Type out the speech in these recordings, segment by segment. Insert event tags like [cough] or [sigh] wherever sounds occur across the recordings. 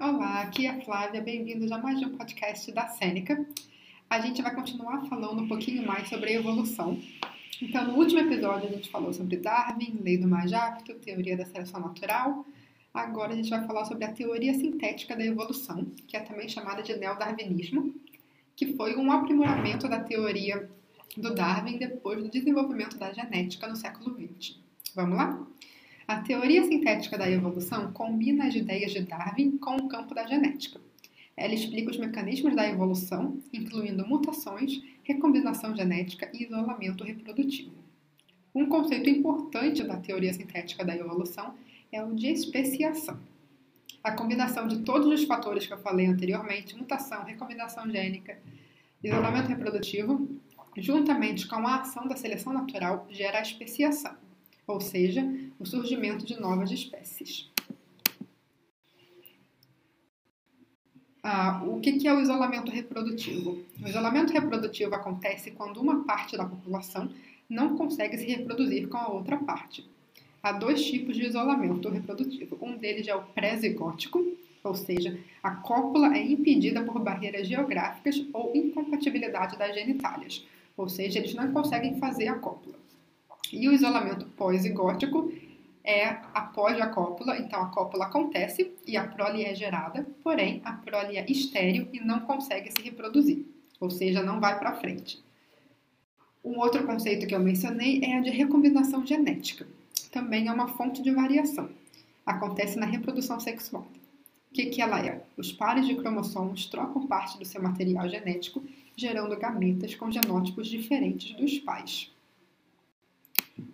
Olá, aqui é a Flávia, bem-vindos a mais um podcast da Sêneca. A gente vai continuar falando um pouquinho mais sobre a evolução. Então, no último episódio a gente falou sobre Darwin, lei do mais apto, teoria da seleção natural. Agora a gente vai falar sobre a teoria sintética da evolução, que é também chamada de neodarwinismo, que foi um aprimoramento da teoria do Darwin depois do desenvolvimento da genética no século XX. Vamos lá? A teoria sintética da evolução combina as ideias de Darwin com o campo da genética. Ela explica os mecanismos da evolução, incluindo mutações, recombinação genética e isolamento reprodutivo. Um conceito importante da teoria sintética da evolução é o de especiação. A combinação de todos os fatores que eu falei anteriormente, mutação, recombinação gênica, isolamento reprodutivo, juntamente com a ação da seleção natural, gera a especiação ou seja, o surgimento de novas espécies. Ah, o que é o isolamento reprodutivo? O isolamento reprodutivo acontece quando uma parte da população não consegue se reproduzir com a outra parte. Há dois tipos de isolamento reprodutivo. Um deles é o pré-zigótico, ou seja, a cópula é impedida por barreiras geográficas ou incompatibilidade das genitálias, ou seja, eles não conseguem fazer a cópula. E o isolamento pós-zigótico é após a cópula, então a cópula acontece e a prole é gerada, porém a prole é estéril e não consegue se reproduzir, ou seja, não vai para frente. Um outro conceito que eu mencionei é a de recombinação genética. Também é uma fonte de variação. Acontece na reprodução sexual. O que, que ela é? Os pares de cromossomos trocam parte do seu material genético, gerando gametas com genótipos diferentes dos pais.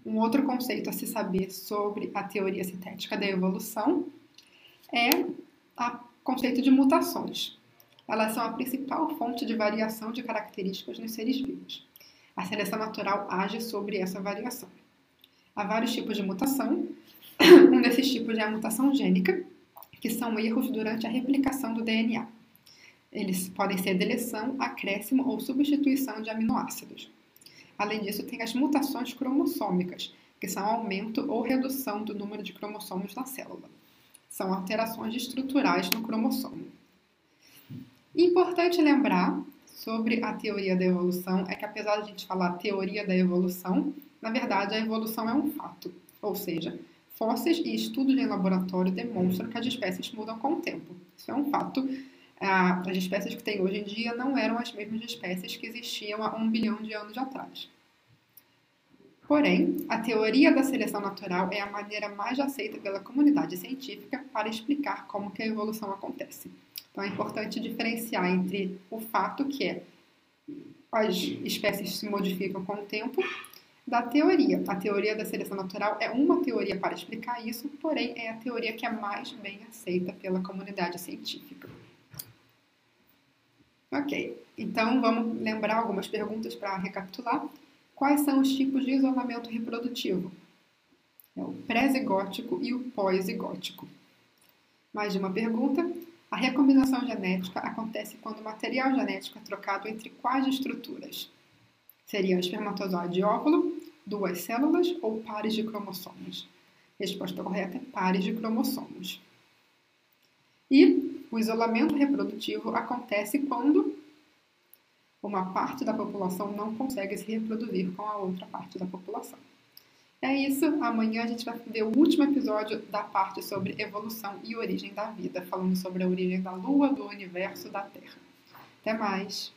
Um outro conceito a se saber sobre a teoria sintética da evolução é o conceito de mutações. Elas são a principal fonte de variação de características nos seres vivos. A seleção natural age sobre essa variação. Há vários tipos de mutação. [coughs] Um desses tipos é a mutação gênica, que são erros durante a replicação do DNA. Eles podem ser deleção, acréscimo ou substituição de aminoácidos. Além disso, tem as mutações cromossômicas, que são aumento ou redução do número de cromossomos na célula. São alterações estruturais no cromossomo. Importante lembrar sobre a teoria da evolução é que, apesar de a gente falar teoria da evolução, na verdade a evolução é um fato, ou seja, fósseis e estudos em laboratório demonstram que as espécies mudam com o tempo. Isso é um fato. As espécies que tem hoje em dia não eram as mesmas espécies que existiam há um bilhão de anos atrás. Porém, a teoria da seleção natural é a maneira mais aceita pela comunidade científica para explicar como que a evolução acontece. Então é importante diferenciar entre o fato que é as espécies se modificam com o tempo da teoria. A teoria da seleção natural é uma teoria para explicar isso, porém é a teoria que é mais bem aceita pela comunidade científica. Ok, então vamos lembrar algumas perguntas para recapitular. Quais são os tipos de isolamento reprodutivo? É o pré-zigótico e o pós-zigótico. Mais uma pergunta. A recombinação genética acontece quando o material genético é trocado entre quais estruturas? Seriam espermatozoide e óvulo, duas células ou pares de cromossomos? Resposta correta pares de cromossomos. E o isolamento reprodutivo acontece quando uma parte da população não consegue se reproduzir com a outra parte da população. É isso. Amanhã a gente vai ver o último episódio da parte sobre evolução e origem da vida, falando sobre a origem da Lua, do universo, da Terra. Até mais!